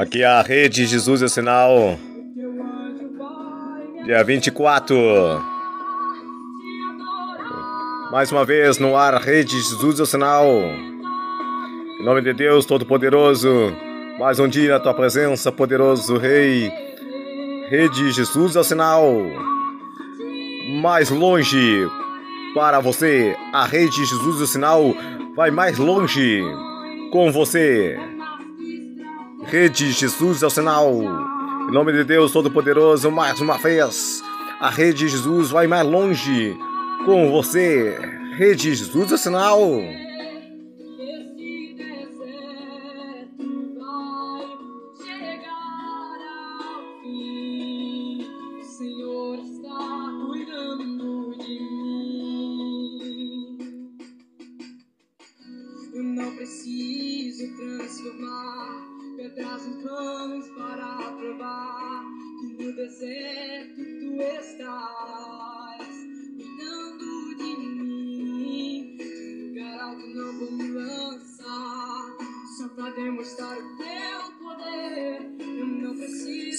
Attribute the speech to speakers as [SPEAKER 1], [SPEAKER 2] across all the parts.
[SPEAKER 1] Aqui é a Rede Jesus é Sinal,
[SPEAKER 2] o me
[SPEAKER 1] dia 24.
[SPEAKER 2] adorar, te adorar.
[SPEAKER 1] Mais uma vez no ar, Rede Jesus é Sinal. Em nome de Deus Todo-Poderoso, mais um dia na tua presença, poderoso Rei. Rede Jesus é o sinal. Mais longe para você, a Rede Jesus é o sinal vai mais longe com você. Rede Jesus é o sinal. Em nome de Deus Todo-Poderoso, mais uma vez, a Rede Jesus vai mais longe com você. Rede Jesus é o sinal.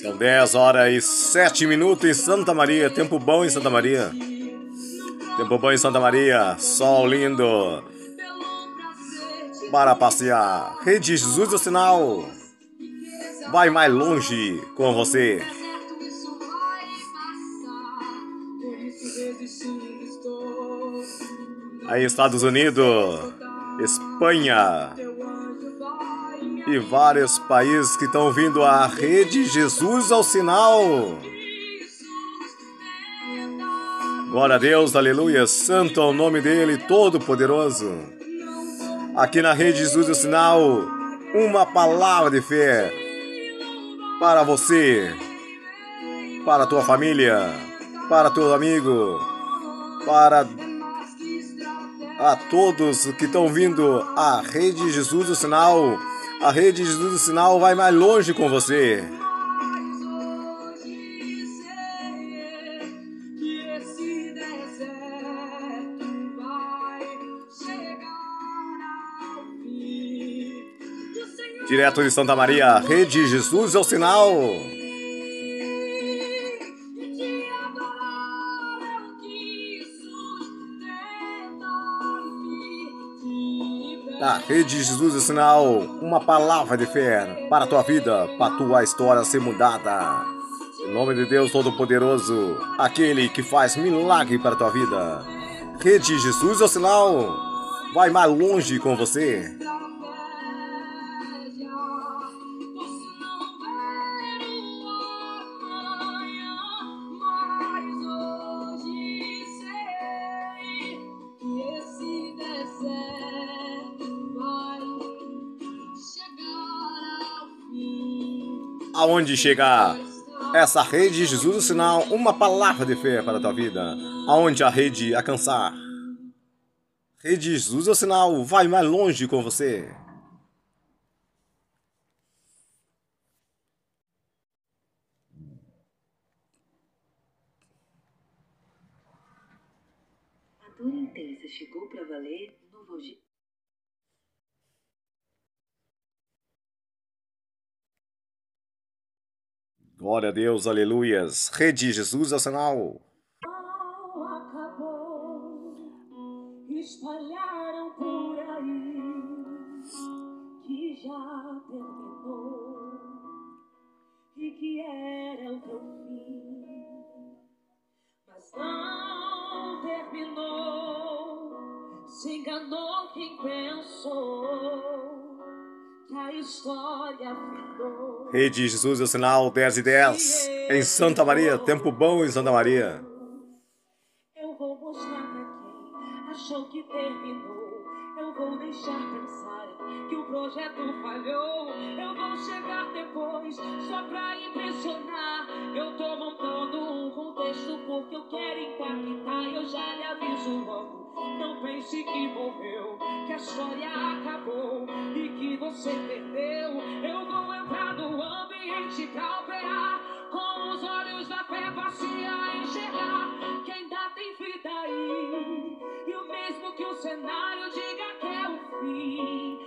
[SPEAKER 1] São 10 horas e 7 minutos em Santa Maria. Tempo bom em Santa Maria. Tempo bom em Santa Maria. Sol lindo para passear. Rede Jesus é o sinal. Vai mais longe com você. Aí Estados Unidos, Espanha e vários países que estão vindo à Rede Jesus ao sinal. Glória a Deus, aleluia. Santo é o nome dele, todo-poderoso. Aqui na Rede Jesus ao sinal, uma palavra de fé para você, para a tua família, para teu amigo, para a todos que estão vindo à Rede Jesus do Sinal. A Rede Jesus do Sinal vai mais longe com você. Direto de Santa Maria, Rede Jesus é o sinal. Na Rede Jesus é sinal, uma palavra de fé para a tua vida, para a tua história ser mudada. Em nome de Deus Todo-Poderoso, aquele que faz milagre para a tua vida. Rede Jesus é o sinal, vai mais longe com você. Aonde chegar essa rede Jesus o sinal, uma palavra de fé para a tua vida. Aonde a rede alcançar. Rede Jesus o sinal, vai mais longe com você.
[SPEAKER 3] A dor intensa chegou para valer no Novalgia.
[SPEAKER 1] Glória a Deus, aleluias. Rede Jesus
[SPEAKER 2] acabou, espalharam por aí que já terminou que era o teu fim, mas não terminou. Se enganou quem pensou
[SPEAKER 1] Rede Jesus é o sinal 10 e 10. em Santa Maria. Tempo bom em Santa Maria.
[SPEAKER 2] Eu vou mostrar pra quem achou que terminou. Eu vou deixar pensar que o projeto falhou. Eu vou chegar depois só pra impressionar. Eu tô montando porque eu quero impactar. Eu já lhe aviso logo. Não pense que morreu, que a história acabou e que você perdeu. Eu vou entrar no ambiente pra operar. Com os olhos da fé passear, enxergar que ainda tem vida aí. E o mesmo que o cenário diga que é o fim.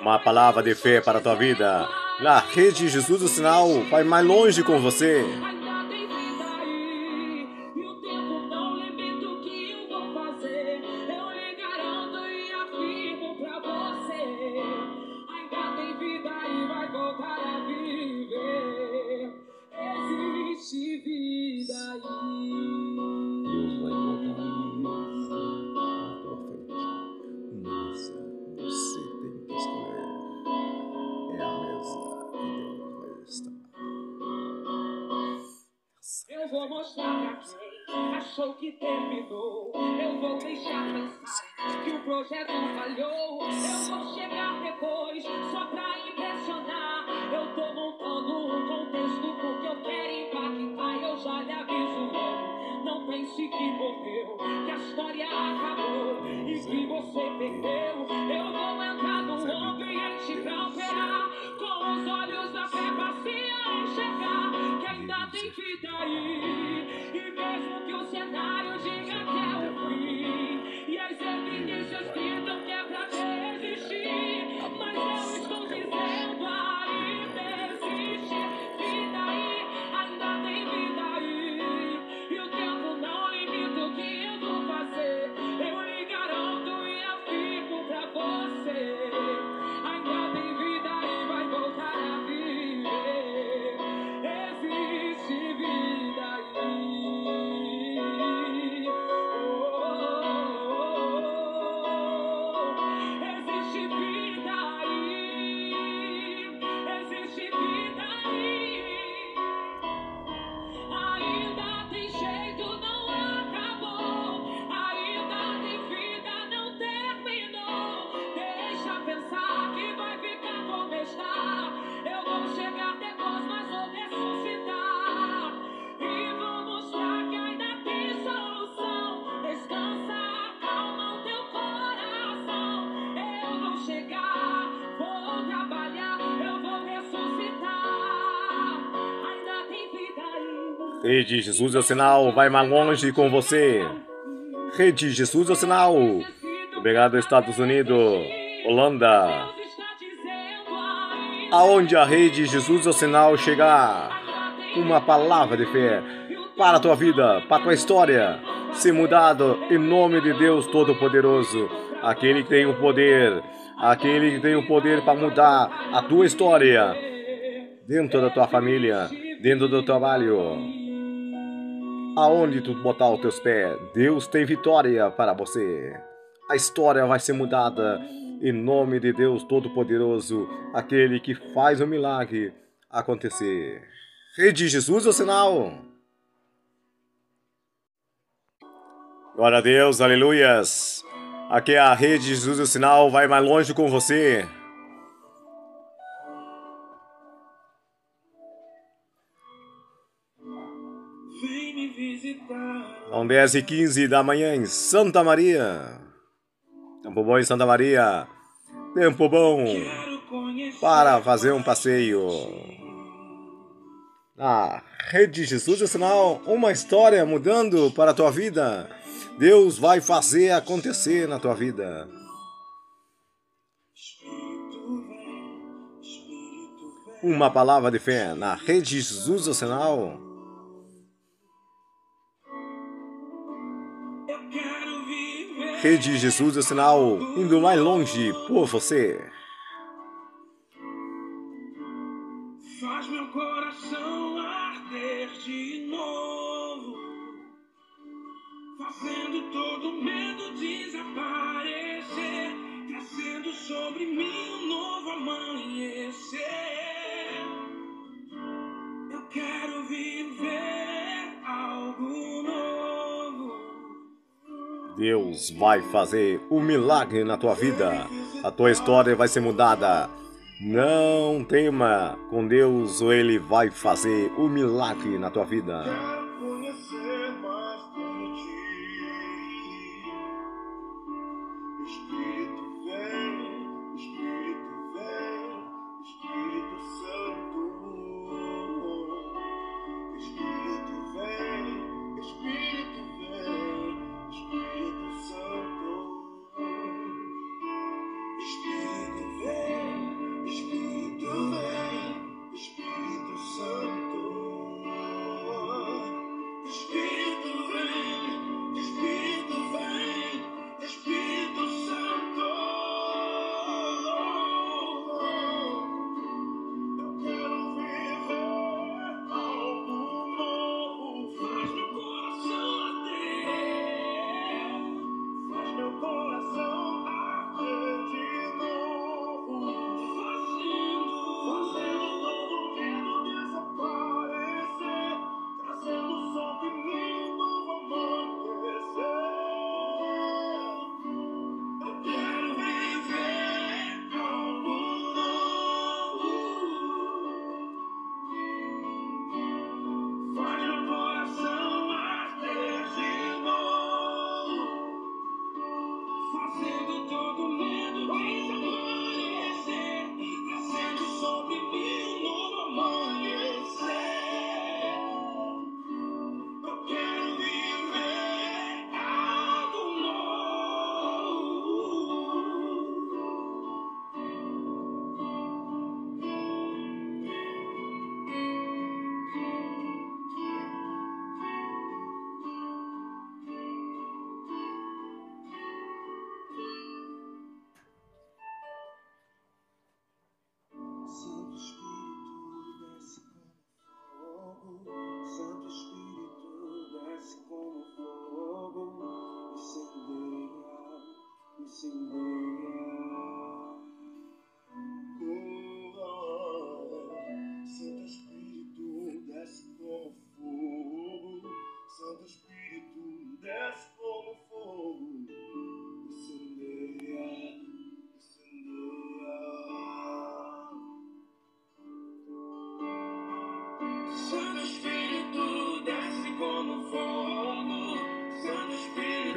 [SPEAKER 1] Uma palavra de fé para a tua vida. Na rede Jesus o sinal vai mais longe com você.
[SPEAKER 2] Que terminou. Eu vou deixar pensar que o projeto falhou. Eu vou chegar depois só pra impressionar. Eu tô montando um contexto porque eu quero impactar. Eu já lhe aviso logo. Não pense que morreu, que a história acabou e que você perdeu. Eu vou entrar no ambiente pra operar com os olhos da fé passear enxergar que ainda tem vida aí. Mesmo que o cenário
[SPEAKER 1] Rede Jesus é o sinal, vai mais longe com você. Rede Jesus é o sinal. Obrigado, Estados Unidos, Holanda. Aonde a rede Jesus é o sinal chegar, uma palavra de fé para a tua vida, para a tua história, ser mudado em nome de Deus Todo-Poderoso, aquele que tem o poder, aquele que tem o poder para mudar a tua história dentro da tua família, dentro do trabalho. Aonde tu botar os teus pés, Deus tem vitória para você. A história vai ser mudada em nome de Deus Todo-Poderoso, aquele que faz o milagre acontecer. Rede Jesus é o sinal. Glória a Deus, aleluias. Aqui é a Rede Jesus o sinal, vai mais longe com você. São 10 e 15 da manhã em Santa Maria. Tempo bom em Santa Maria. Tempo bom para fazer um passeio. Na Rede Jesus é sinal, uma história mudando para a tua vida. Deus vai fazer acontecer na tua vida. Uma palavra de fé na Rede Jesus é sinal. Rede Jesus é sinal indo mais longe por você.
[SPEAKER 2] Faz meu coração arder de novo, fazendo todo medo desaparecer, trazendo sobre mim um novo amanhecer.
[SPEAKER 1] Eu quero viver.
[SPEAKER 4] Deus vai fazer um milagre na tua vida. A tua história vai ser mudada. Não tema, com Deus Ele vai fazer um milagre na tua vida.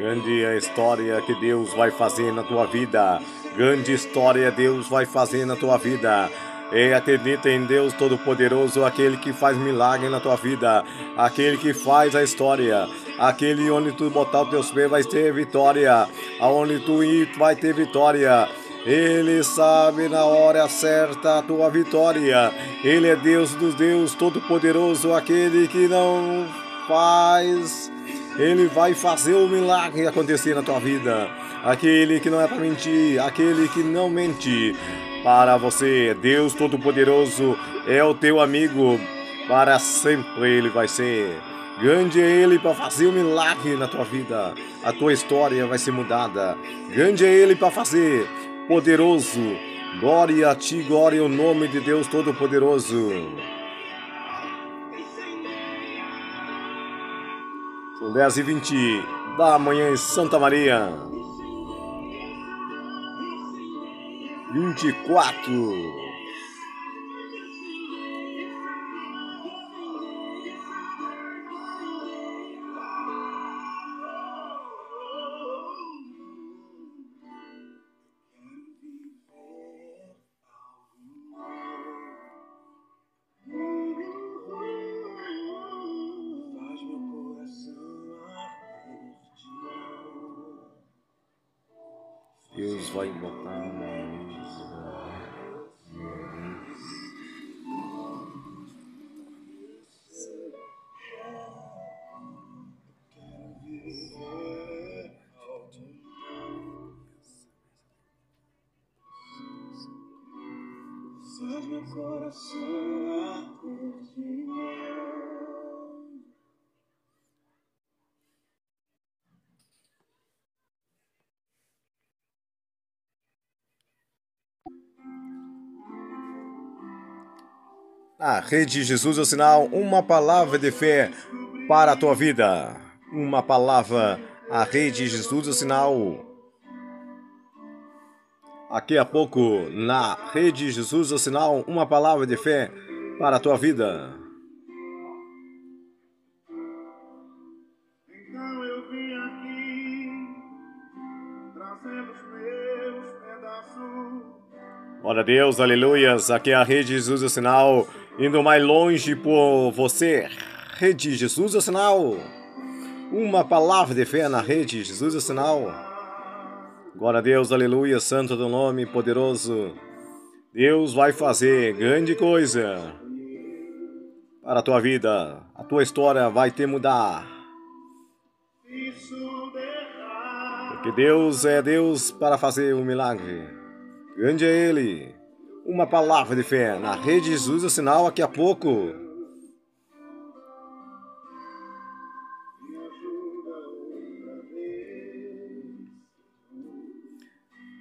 [SPEAKER 4] Grande é a história que Deus vai fazer na tua vida. Grande história Deus vai fazer na tua vida. E acredita em Deus Todo-Poderoso, aquele que faz milagre na tua vida, aquele que faz a história, aquele onde tu botar os teus pés vai ter vitória, aonde tu ir vai ter vitória. Ele sabe na hora certa a tua vitória. Ele é Deus dos Deus Todo-Poderoso, aquele que não faz ele vai fazer o milagre acontecer na tua vida. Aquele que não é para mentir, aquele que não mente. Para você, Deus Todo-Poderoso é o teu amigo. Para sempre ele vai ser. Grande é ele para fazer o milagre na tua vida. A tua história vai ser mudada. Grande é ele para fazer. Poderoso. Glória a ti, glória ao nome de Deus Todo-Poderoso. São 10 e 20 da manhã em Santa Maria. 24.
[SPEAKER 1] A Rede Jesus é o sinal, uma palavra de fé para a tua vida. Uma palavra, a Rede Jesus é o sinal. Aqui a pouco, na Rede Jesus é o sinal, uma palavra de fé para a tua vida.
[SPEAKER 5] Então eu vim aqui, trazendo os meus pedaços.
[SPEAKER 1] Glória a Deus, aleluias. Aqui é a Rede Jesus é o sinal, indo mais longe por você. Rede Jesus é o sinal. Uma palavra de fé na Rede Jesus é o sinal. Glória a Deus, aleluia, santo do nome poderoso. Deus vai fazer grande coisa para a tua vida. A tua história vai te mudar. Porque Deus é Deus para fazer um milagre. Grande é Ele. Uma palavra de fé na rede Jesus o sinal daqui a pouco.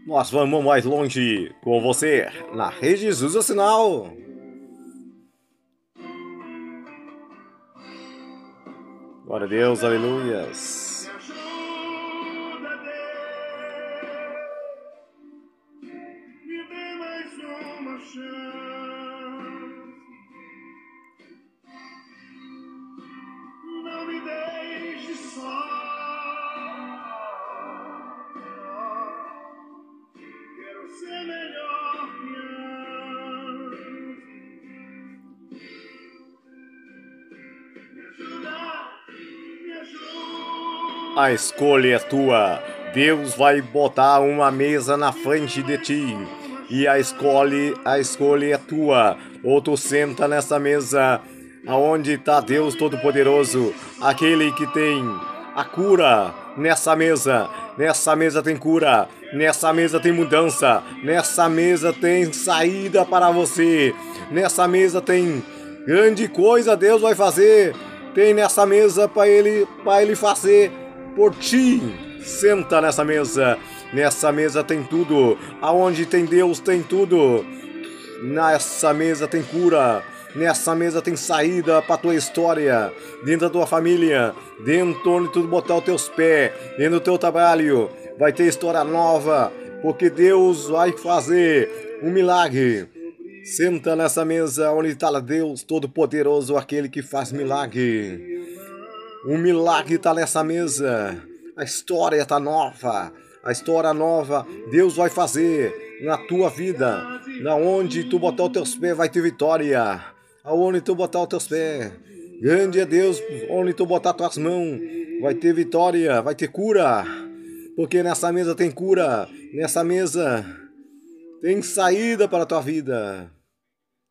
[SPEAKER 1] Nós vamos mais longe com você na rede Jesus o sinal. Glória a Deus, aleluias. A escolha é tua. Deus vai botar uma mesa na frente de ti. E a escolha, a escolha é tua. Ou tu senta nessa mesa aonde está Deus Todo-Poderoso, aquele que tem a cura nessa mesa. Nessa mesa tem cura, nessa mesa tem mudança, nessa mesa tem saída para você. Nessa mesa tem grande coisa Deus vai fazer. Tem nessa mesa para ele, para ele fazer por ti. Senta nessa mesa. Nessa mesa tem tudo. Aonde tem Deus tem tudo. Nessa mesa tem cura. Nessa mesa tem saída para tua história, dentro da tua família, dentro onde tu botar os teus pés, dentro do teu trabalho, vai ter história nova, porque Deus vai fazer um milagre. Senta nessa mesa onde está Deus Todo-Poderoso, aquele que faz milagre. Um milagre está nessa mesa. A história está nova. A história nova Deus vai fazer na tua vida. Na onde tu botar os teus pés vai ter vitória. Aonde tu botar os teus pés. Grande é Deus, onde tu botar tuas mãos, vai ter vitória, vai ter cura. Porque nessa mesa tem cura. Nessa mesa tem saída para a tua vida.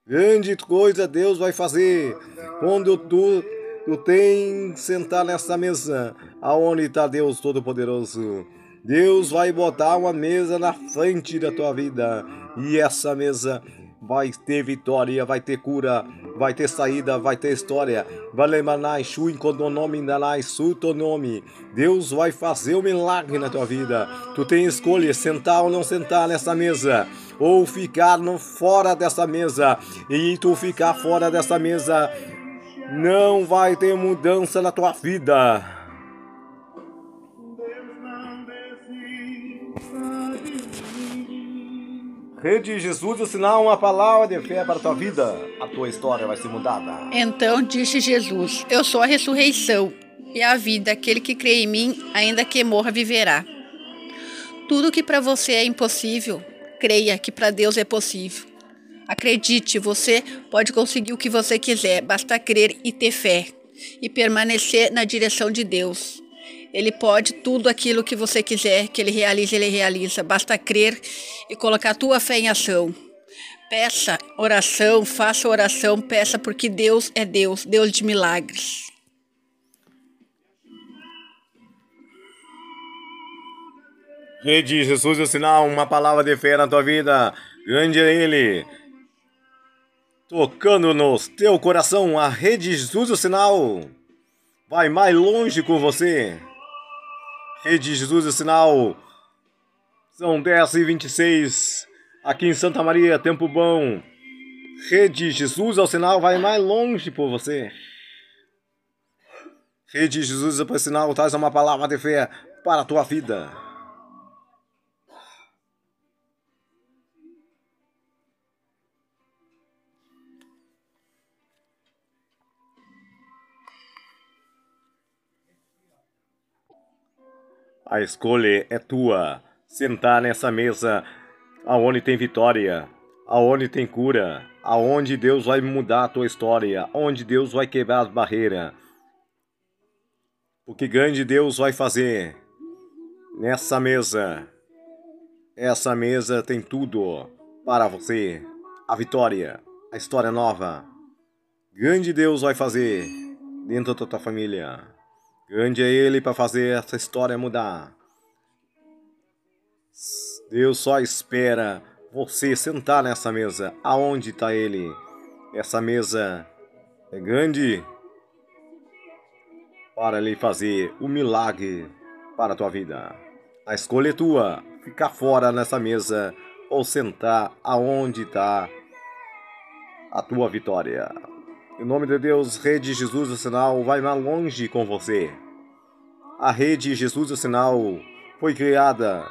[SPEAKER 1] Grande coisa Deus vai fazer quando tu, tu tem sentar nessa mesa, aonde está Deus Todo-Poderoso. Deus vai botar uma mesa na frente da tua vida e essa mesa vai ter vitória, vai ter cura, vai ter saída, vai ter história. Valemanai, Shui, Kondonomi, Nanai, Sutonomi. Deus vai fazer um milagre na tua vida. Tu tem escolha, sentar ou não sentar nessa mesa, ou ficar fora dessa mesa. E tu ficar fora dessa mesa, não vai ter mudança na tua vida. Rede Jesus, o sinal, uma palavra de fé para a tua vida. A tua história vai ser mudada.
[SPEAKER 6] Então disse Jesus: Eu sou a ressurreição e a vida. Aquele que crê em mim, ainda que morra, viverá. Tudo que para você é impossível, creia que para Deus é possível. Acredite, você pode conseguir o que você quiser, basta crer e ter fé e permanecer na direção de Deus. Ele pode tudo aquilo que você quiser que ele realize, ele realiza. Basta crer e colocar a tua fé em ação. Peça oração, faça oração, peça porque Deus é Deus, Deus de milagres.
[SPEAKER 1] Rede Jesus, o sinal, uma palavra de fé na tua vida. Grande é Ele. Tocando no teu coração, a Rede Jesus, o sinal. Vai mais longe com você. Rede Jesus, o sinal. São 10 e 26 aqui em Santa Maria, tempo bom. Rede Jesus é o sinal, vai mais longe por você. Rede Jesus o sinal, traz uma palavra de fé para a tua vida. A escolha é tua. Sentar nessa mesa aonde tem vitória, aonde tem cura, aonde Deus vai mudar a tua história, onde Deus vai quebrar as barreiras. O que grande Deus vai fazer nessa mesa. Essa mesa tem tudo para você. A vitória, a história nova. Grande Deus vai fazer dentro da tua família. Grande é Ele para fazer essa história mudar. Deus só espera você sentar nessa mesa. Aonde está Ele? Essa mesa é grande para Ele fazer o um milagre para a tua vida. A escolha é tua. Ficar fora nessa mesa ou sentar aonde está a tua vitória. Em nome de Deus, Rede Jesus o Sinal vai mais longe com você. A Rede Jesus o Sinal foi criada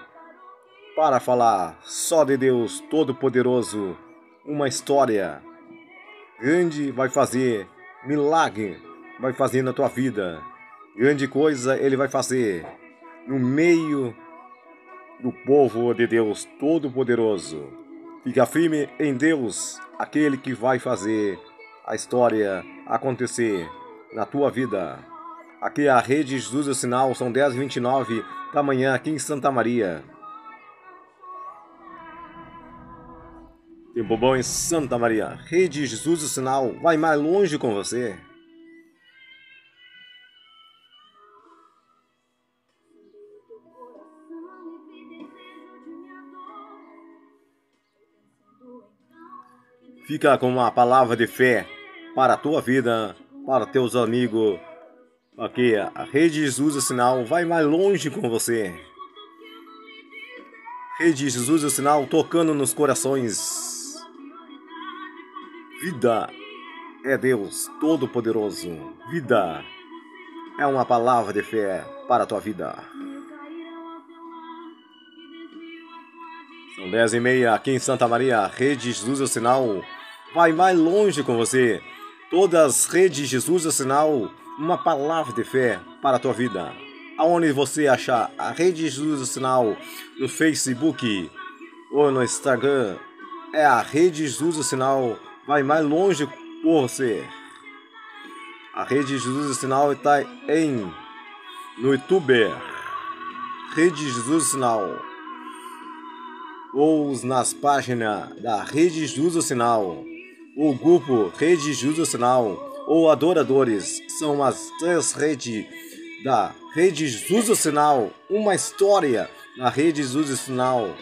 [SPEAKER 1] para falar só de Deus Todo-Poderoso. Uma história grande vai fazer milagre, vai fazer na tua vida. Grande coisa ele vai fazer no meio do povo de Deus Todo-Poderoso. Fica firme em Deus, aquele que vai fazer a história acontecer na tua vida. Aqui é a Rede Jesus do Sinal, são 10h29 da manhã aqui em Santa Maria. Tempo bom em Santa Maria. Rede Jesus do Sinal, vai mais longe com você. Fica com uma palavra de fé para a tua vida, para teus amigos. Aqui, a Rede Jesus o Sinal vai mais longe com você. Rede Jesus o Sinal tocando nos corações. Vida é Deus Todo-Poderoso. Vida é uma palavra de fé para a tua vida. São dez e meia aqui em Santa Maria, Rede Jesus o Sinal vai mais longe com você. Todas as redes Jesus é sinal, uma palavra de fé para a tua vida. Aonde você achar a rede Jesus é sinal no Facebook ou no Instagram, é a rede Jesus é sinal, vai mais longe por você. A rede Jesus é sinal está em no YouTube. Rede Jesus Sinal. Ou nas páginas da Rede Jesus Sinal. O grupo Rede Judo Sinal ou Adoradores são as três redes da Rede Judo Sinal, uma história na Rede Judo Sinal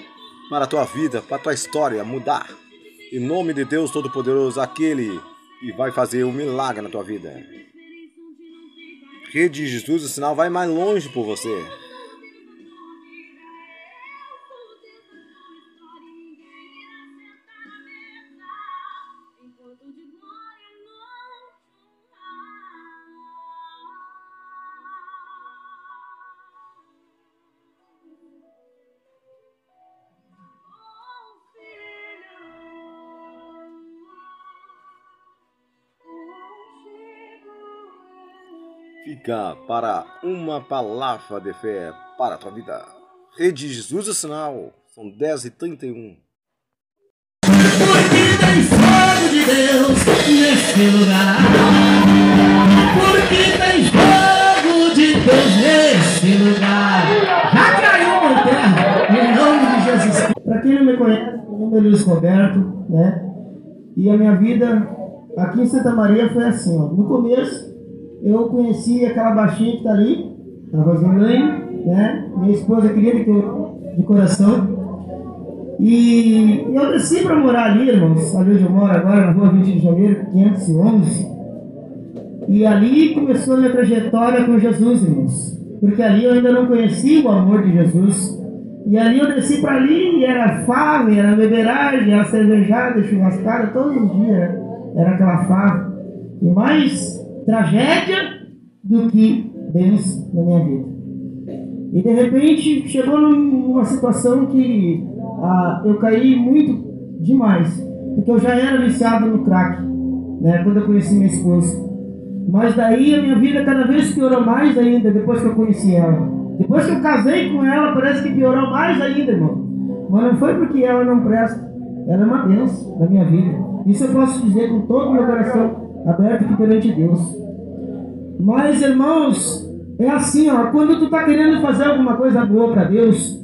[SPEAKER 1] para a tua vida, para a tua história mudar. Em nome de Deus Todo-Poderoso, aquele que vai fazer um milagre na tua vida. Rede Jesus Sinal vai mais longe por você. Fica para uma palavra de fé para a tua vida. Rede Jesus é sinal. São 10h31.
[SPEAKER 5] Porque tem fogo de Deus nesse lugar. Porque tem fogo de Deus nesse lugar. Já caiu por terra, em nome de Jesus. Para quem não me conhece, meu nome é Luiz Roberto, né? E a minha vida aqui em Santa Maria foi assim, ó. No começo, eu conheci aquela baixinha que está ali, a Rosilene, né? Minha esposa querida de coração. E eu desci para morar ali, irmãos, ali onde eu moro agora, na rua 20 de janeiro, 511. E ali começou a minha trajetória com Jesus, irmãos. Porque ali eu ainda não conhecia o amor de Jesus. E ali eu desci para ali e era fava, era beberagem, era cervejada, churrascada, todos os dias era aquela fava. E mais tragédia do que Deus na minha vida. E de repente chegou numa situação que ah, eu caí muito demais, porque eu já era viciado no crack, né, quando eu conheci minha esposa. Mas daí a minha vida cada vez piorou mais ainda depois que eu conheci ela. Depois que eu casei com ela, parece que piorou mais ainda, irmão. Mas não foi porque ela não presta, ela é uma bênção na minha vida. Isso eu posso dizer com todo o meu coração aberto aqui perante Deus. Mas, irmãos, é assim, ó, quando tu está querendo fazer alguma coisa boa para Deus,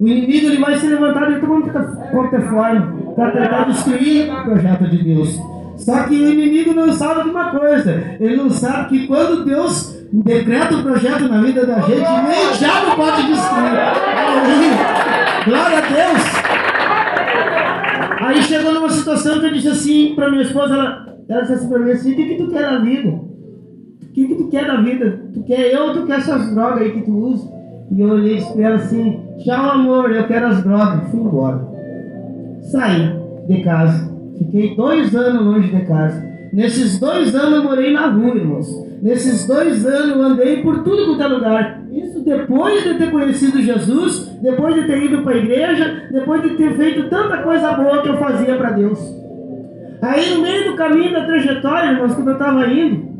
[SPEAKER 5] o inimigo ele vai se levantar de toda forma para tentar destruir o projeto de Deus. Só que o inimigo não sabe de uma coisa, ele não sabe que quando Deus decreta o um projeto na vida da gente, nem o diabo pode destruir. Glória a Deus! Aí chegou numa situação que eu disse assim para minha esposa, ela, ela disse assim para mim assim, o que, que tu quer da vida? O que, que tu quer da vida? Tu quer eu ou tu quer essas drogas aí que tu usa? E eu olhei para ela assim, tchau amor, eu quero as drogas. Fui embora. Saí de casa. Fiquei dois anos longe de casa. Nesses dois anos eu morei na rua, irmãos. Nesses dois anos eu andei por tudo quanto é lugar. Isso depois de ter conhecido Jesus, depois de ter ido para a igreja, depois de ter feito tanta coisa boa que eu fazia para Deus. Aí no meio do caminho da trajetória, irmãos, quando eu estava indo,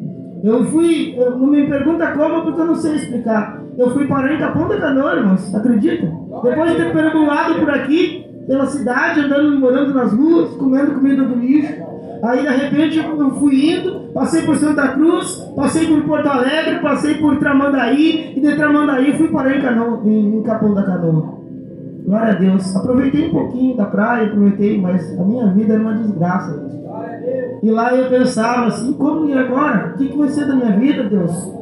[SPEAKER 5] eu fui, eu, não me pergunta como, porque eu não sei explicar. Eu fui parar em Capão da Canoa, irmãos, acredita? Depois de ter perambulado por aqui, pela cidade, andando, morando nas ruas, comendo comida do lixo. Aí de repente eu fui indo, passei por Santa Cruz, passei por Porto Alegre, passei por Tramandaí, e de Tramandaí fui parar em, em Capão da Canoa. Glória a Deus. Aproveitei um pouquinho da praia, aproveitei, mas a minha vida era uma desgraça. E lá eu pensava assim, como e agora? O que, vai ser da minha vida, Deus?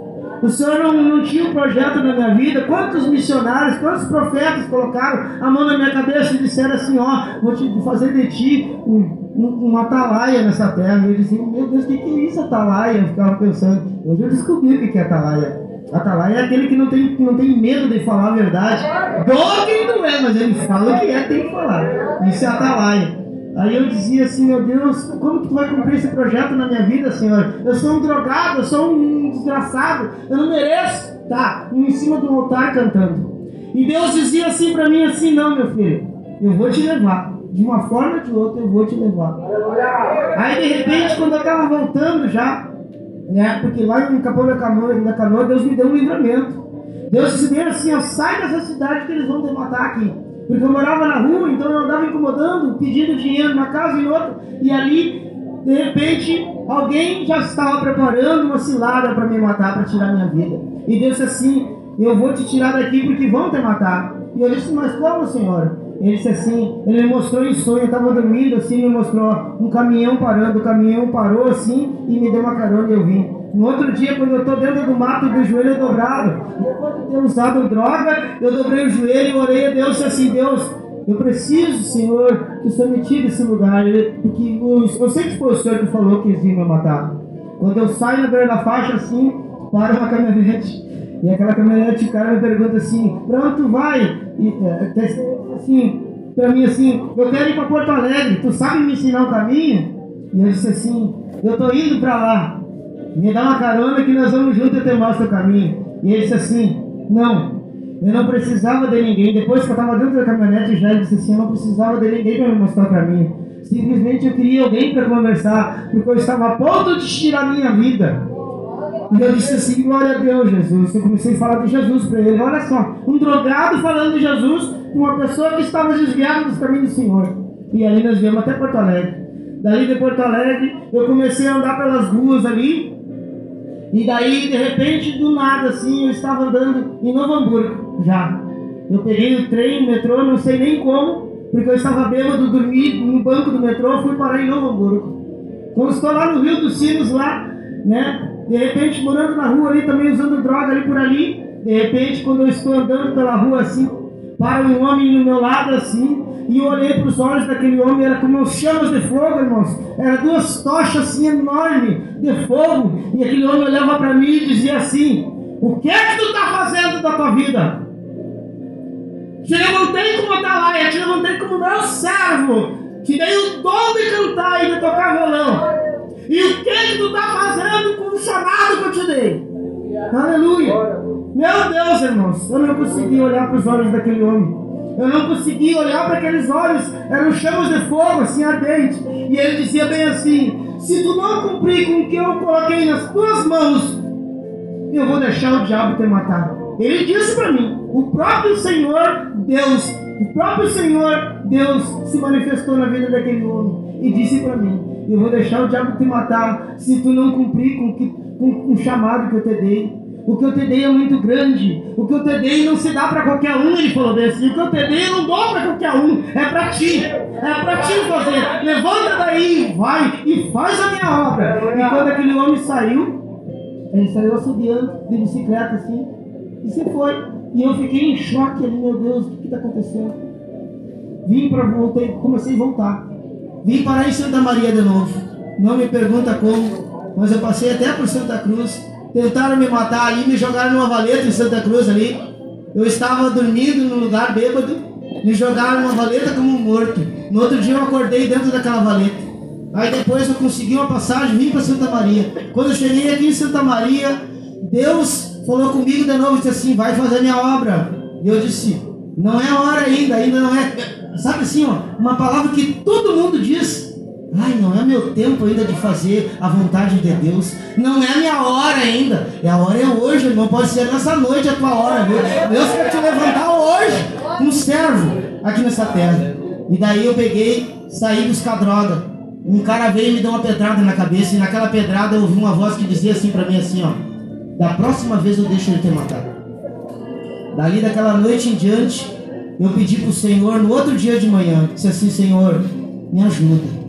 [SPEAKER 5] O Senhor não, não tinha um projeto na minha vida. Quantos missionários, quantos profetas colocaram a mão na minha cabeça e disseram assim: Ó, vou te fazer de ti um, um, uma atalaia nessa terra. E eu disse: Meu Deus, o que, que é isso, atalaia? Eu ficava pensando. Hoje eu descobri o que é atalaia. Atalaia é aquele que não tem, não tem medo de falar a verdade. Dó quem não é, mas ele fala o que é, tem que falar. Isso é atalaia. Aí eu dizia assim, meu Deus, como que tu vai cumprir esse projeto na minha vida, Senhor? Eu sou um drogado, eu sou um desgraçado, eu não mereço estar em cima do altar cantando. E Deus dizia assim para mim assim, não, meu filho, eu vou te levar. De uma forma ou de outra eu vou te levar. Aí de repente, quando eu estava voltando já, né, porque lá em Capão da Canoa, da Canoa, Deus me deu um livramento. Deus disse assim, ó, sai dessa cidade que eles vão te matar aqui. Porque eu morava na rua, então eu andava incomodando, pedindo dinheiro na casa e outra, e ali, de repente, alguém já estava preparando uma cilada para me matar, para tirar minha vida. E Deus disse assim: Eu vou te tirar daqui porque vão te matar. E eu disse: Mas como, Senhor? Ele disse assim, ele me mostrou em sonho, eu estava dormindo assim, me mostrou um caminhão parando, o caminhão parou assim e me deu uma carona e eu vim. No outro dia, quando eu estou dentro do mato do joelho dobrado, depois de ter usado droga, eu dobrei o joelho e orei a Deus e assim, Deus, eu preciso, Senhor, que o Senhor me tire desse lugar, porque eu sei que foi o Senhor que falou que eles iam me matar. Quando eu saio na beira da faixa assim, para uma caminhonete, e aquela caminhonete, o cara me pergunta assim, pra onde tu vai? E, é, assim, pra mim assim, eu quero ir para Porto Alegre, tu sabe me ensinar o caminho? E eu disse assim, eu tô indo para lá, me dá uma carona que nós vamos juntos e eu te mostro o caminho. E ele disse assim, não, eu não precisava de ninguém. Depois que eu estava dentro da caminhonete, já ele disse assim, eu não precisava de ninguém para me mostrar o caminho. Simplesmente eu queria alguém para conversar, porque eu estava a ponto de tirar minha vida. E eu disse assim, glória a Deus, Jesus. Eu comecei a falar de Jesus para ele. Olha só, um drogado falando de Jesus, uma pessoa que estava desviada dos caminhos do Senhor. E aí nós viemos até Porto Alegre. Dali de Porto Alegre, eu comecei a andar pelas ruas ali. E daí, de repente, do nada, assim, eu estava andando em Novo Hamburgo, já. Eu peguei o trem, o metrô, não sei nem como, porque eu estava bêbado, dormi no banco do metrô, fui parar em Novo Hamburgo. Quando estou lá no Rio dos Sinos, lá, né, de repente morando na rua ali também usando droga ali por ali, de repente quando eu estou andando pela rua assim, para um homem no meu lado assim, e eu olhei para os olhos daquele homem, era como chamas de fogo, irmãos, era duas tochas assim enormes de fogo, e aquele homem olhava para mim e dizia assim, o que é que tu está fazendo da tua vida? Te levantei como atalaia, te levantei como meu servo. Te dei o dom de cantar e de tocar violão. E o que, que tu está fazendo com o chamado que eu te dei? Aleluia. Meu Deus, irmãos, eu não consegui olhar para os olhos daquele homem. Eu não consegui olhar para aqueles olhos, eram chamas de fogo, assim, ardente. E ele dizia bem assim: Se tu não cumprir com o que eu coloquei nas tuas mãos, eu vou deixar o diabo te matar. Ele disse para mim: O próprio Senhor Deus, o próprio Senhor Deus se manifestou na vida daquele homem e disse para mim: Eu vou deixar o diabo te matar se tu não cumprir com, que, com, com o chamado que eu te dei. O que eu te dei é muito grande. O que eu te dei não se dá para qualquer um, ele falou desse. O que eu te dei não dou para qualquer um. É para ti. É para ti fazer. Levanta daí, vai e faz a minha obra. E quando aquele homem saiu, ele saiu assobiando de bicicleta assim e se foi. E eu fiquei em choque ali, meu Deus, o que está acontecendo? Vim para voltei, comecei a voltar. Vim parar em Santa Maria de novo. Não me pergunta como, mas eu passei até por Santa Cruz. Tentaram me matar ali, me jogaram numa valeta em Santa Cruz ali. Eu estava dormindo num lugar bêbado, me jogaram numa valeta como um morto. No outro dia eu acordei dentro daquela valeta. Aí depois eu consegui uma passagem, vim para Santa Maria. Quando eu cheguei aqui em Santa Maria, Deus falou comigo de novo disse assim: vai fazer minha obra. E eu disse: não é hora ainda, ainda não é. Sabe assim, ó, uma palavra que todo mundo diz. Ai, não é meu tempo ainda de fazer a vontade de Deus. Não é a minha hora ainda. É a hora é hoje, irmão. Pode ser nessa noite a tua hora, viu? Deus quer te levantar hoje, um servo aqui nessa terra. E daí eu peguei, saí buscar droga. Um cara veio e me deu uma pedrada na cabeça. E naquela pedrada eu ouvi uma voz que dizia assim para mim assim, ó. Da próxima vez eu deixo ele te matar. Dali daquela noite em diante, eu pedi pro Senhor no outro dia de manhã, disse assim, Senhor, me ajuda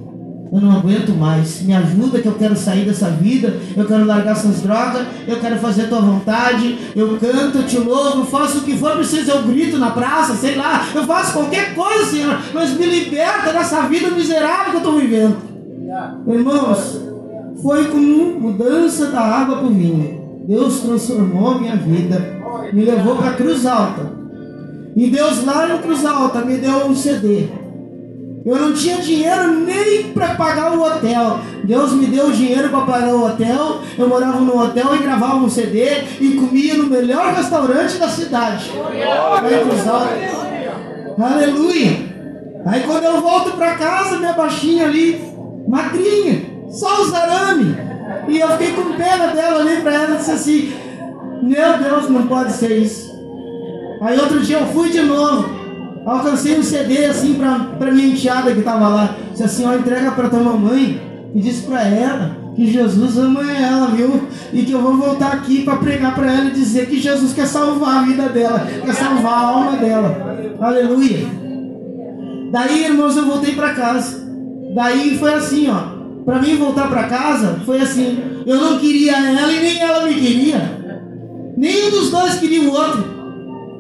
[SPEAKER 5] eu não aguento mais. Me ajuda que eu quero sair dessa vida, eu quero largar essas drogas, eu quero fazer a tua vontade, eu canto, te louvo, faço o que for preciso, eu grito na praça, sei lá, eu faço qualquer coisa, Senhor, mas me liberta dessa vida miserável que eu estou vivendo. Irmãos, foi como mudança da água para o vinho. Deus transformou minha vida, me levou para a Cruz Alta. E Deus lá na Cruz Alta me deu um CD. Eu não tinha dinheiro nem para pagar o hotel. Deus me deu dinheiro para pagar o hotel. Eu morava no hotel e gravava um CD e comia no melhor restaurante da cidade. Aleluia. Aí quando eu volto para casa, minha baixinha ali, magrinha, só os arame. E eu fiquei com pena dela, olhei para ela e disse assim: Meu Deus, não pode ser isso. Aí outro dia eu fui de novo. Alcancei um CD assim pra minha enteada que tava lá. Se a senhora entrega pra tua mamãe e diz pra ela que Jesus ama ela, viu? E que eu vou voltar aqui para pregar para ela e dizer que Jesus quer salvar a vida dela, quer salvar a alma dela. Aleluia. Daí, irmãos, eu voltei para casa. Daí foi assim, ó. Para mim voltar para casa foi assim. Eu não queria ela e nem ela me queria. Nenhum dos dois queria o outro.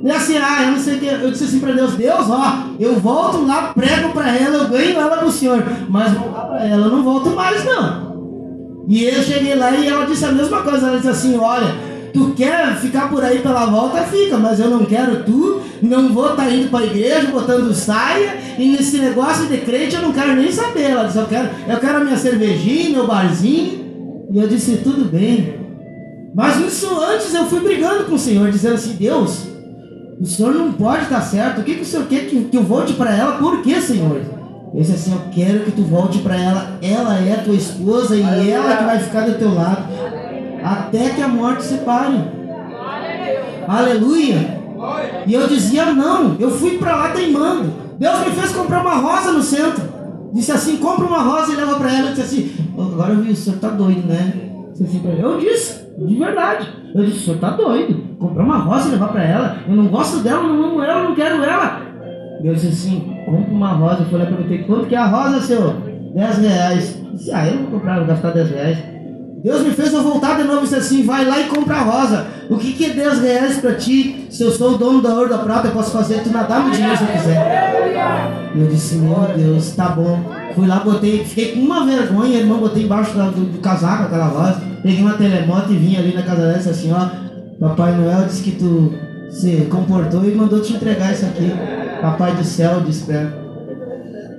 [SPEAKER 5] E assim, ah, eu não sei o que. Eu disse assim para Deus, Deus, ó, eu volto lá, prego para ela, eu ganho ela pro Senhor. Mas voltar para ela, eu não volto mais, não. E eu cheguei lá e ela disse a mesma coisa. Ela disse assim, olha, tu quer ficar por aí pela volta, fica, mas eu não quero tu, não vou estar tá indo para a igreja botando saia, e nesse negócio de crente eu não quero nem saber. Ela disse, eu quero, eu quero a minha cervejinha, meu barzinho. E eu disse, tudo bem. Mas isso antes eu fui brigando com o Senhor, dizendo assim, Deus, o senhor não pode estar certo. O que, que o senhor quer que, que eu volte para ela? Por que, senhor? Eu disse assim: Eu quero que tu volte para ela. Ela é tua esposa e ela que vai ficar do teu lado. Até que a morte separe. Aleluia. E eu dizia: Não. Eu fui para lá teimando. Deus me fez comprar uma rosa no centro. Disse assim: Compra uma rosa e leva para ela. Eu disse assim: Agora eu vi, o senhor tá doido, né? Eu disse, de verdade. Eu disse: O senhor tá doido comprar uma rosa e levar para ela. Eu não gosto dela, não amo ela, não quero ela. Eu disse assim, compra uma rosa. Eu falei, perguntei, quanto que é a rosa, senhor? 10 reais. Eu disse, ah, eu vou comprar, vou gastar 10 reais. Deus me fez eu voltar de novo e disse assim, vai lá e compra a rosa. O que, que é 10 reais para ti? Se eu sou o dono da ouro da prata, eu posso fazer tu nadar no dinheiro se eu quiser. E eu disse, meu Deus, tá bom. Fui lá, botei, fiquei com uma vergonha, irmão, botei embaixo do, do, do casaco aquela rosa. Peguei uma telemoto e vim ali na casa dessa assim, ó. Papai Noel disse que tu
[SPEAKER 7] se comportou e mandou te entregar isso aqui. Papai do céu, espero.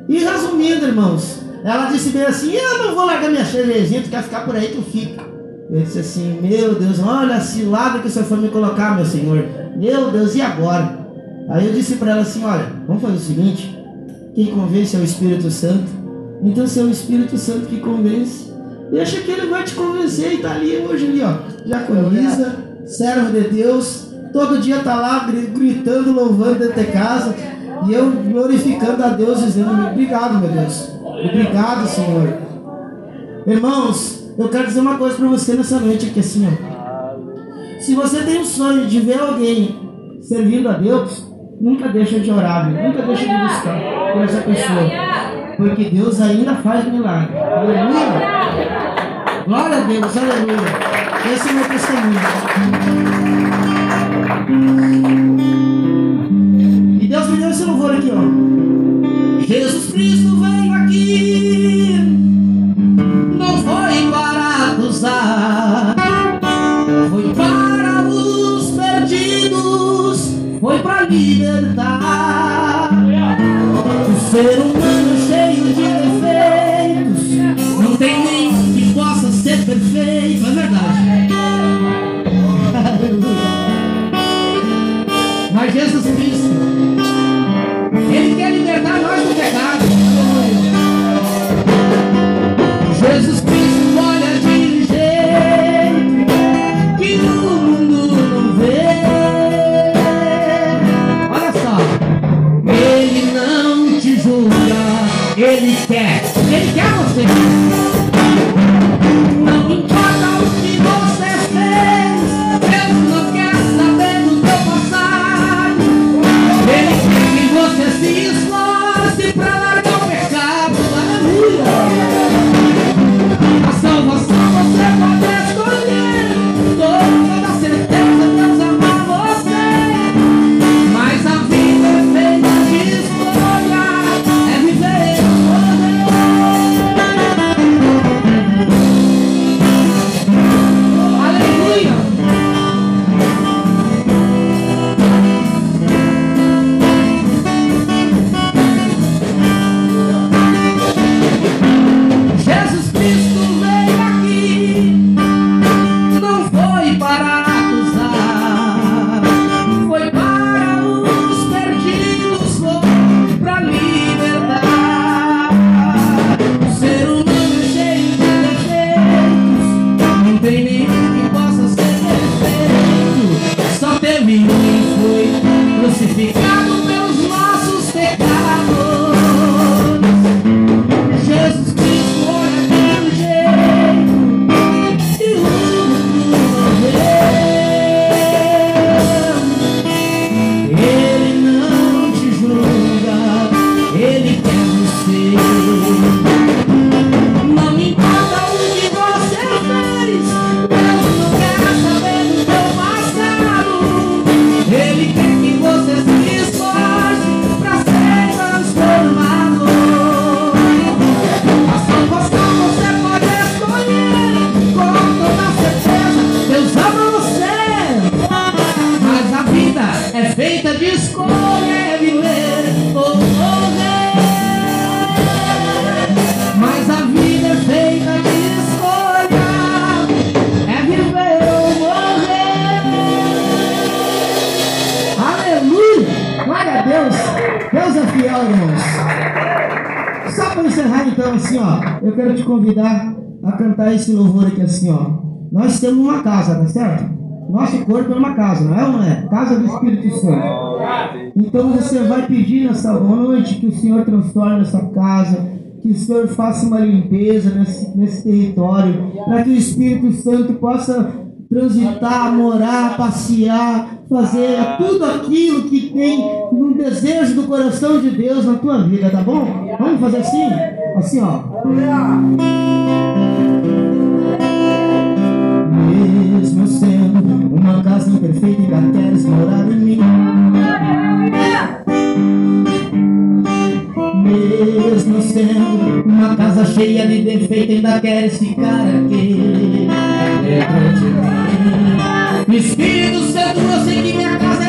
[SPEAKER 7] E resumindo, irmãos, ela disse bem assim: Eu não vou largar minha cervejinha, tu quer ficar por aí, tu fica. Eu disse assim: Meu Deus, olha a cilada que o senhor foi me colocar, meu senhor. Meu Deus, e agora? Aí eu disse para ela assim: Olha, vamos fazer o seguinte: quem convence é o Espírito Santo. Então, se é o Espírito Santo que convence, deixa que ele vai te convencer. E tá ali hoje, ali, ó, diaconisa, servo de Deus. Todo dia tá lá gritando, louvando dentro de casa. E eu glorificando a Deus, dizendo: Obrigado, meu Deus. Obrigado, Senhor. Irmãos, eu quero dizer uma coisa para você nessa noite aqui assim, ó. Se você tem um sonho de ver alguém servindo a Deus, nunca deixa de orar, nunca deixa de buscar por essa pessoa. Porque Deus ainda faz milagre. Aleluia! Glória a Deus, aleluia. Esse é o meu testemunho. E Deus me deu esse louvor aqui, ó. Jesus Cristo veio aqui, não foi para acusar, foi para os perdidos, foi para libertar. O ser humano Ele quer, Ele quer você. Casa, não é ou não é? Casa do Espírito Santo. Então você vai pedir nessa noite que o Senhor transforme essa casa, que o Senhor faça uma limpeza nesse, nesse território, para que o Espírito Santo possa transitar, morar, passear, fazer tudo aquilo que tem um desejo do coração de Deus na tua vida, tá bom? Vamos fazer assim? Assim, ó. Uma casa imperfeita, ainda queres morar em mim. Mesmo sendo uma casa cheia de defeito, ainda queres ficar aqui. Espírito Santo, eu sei que minha casa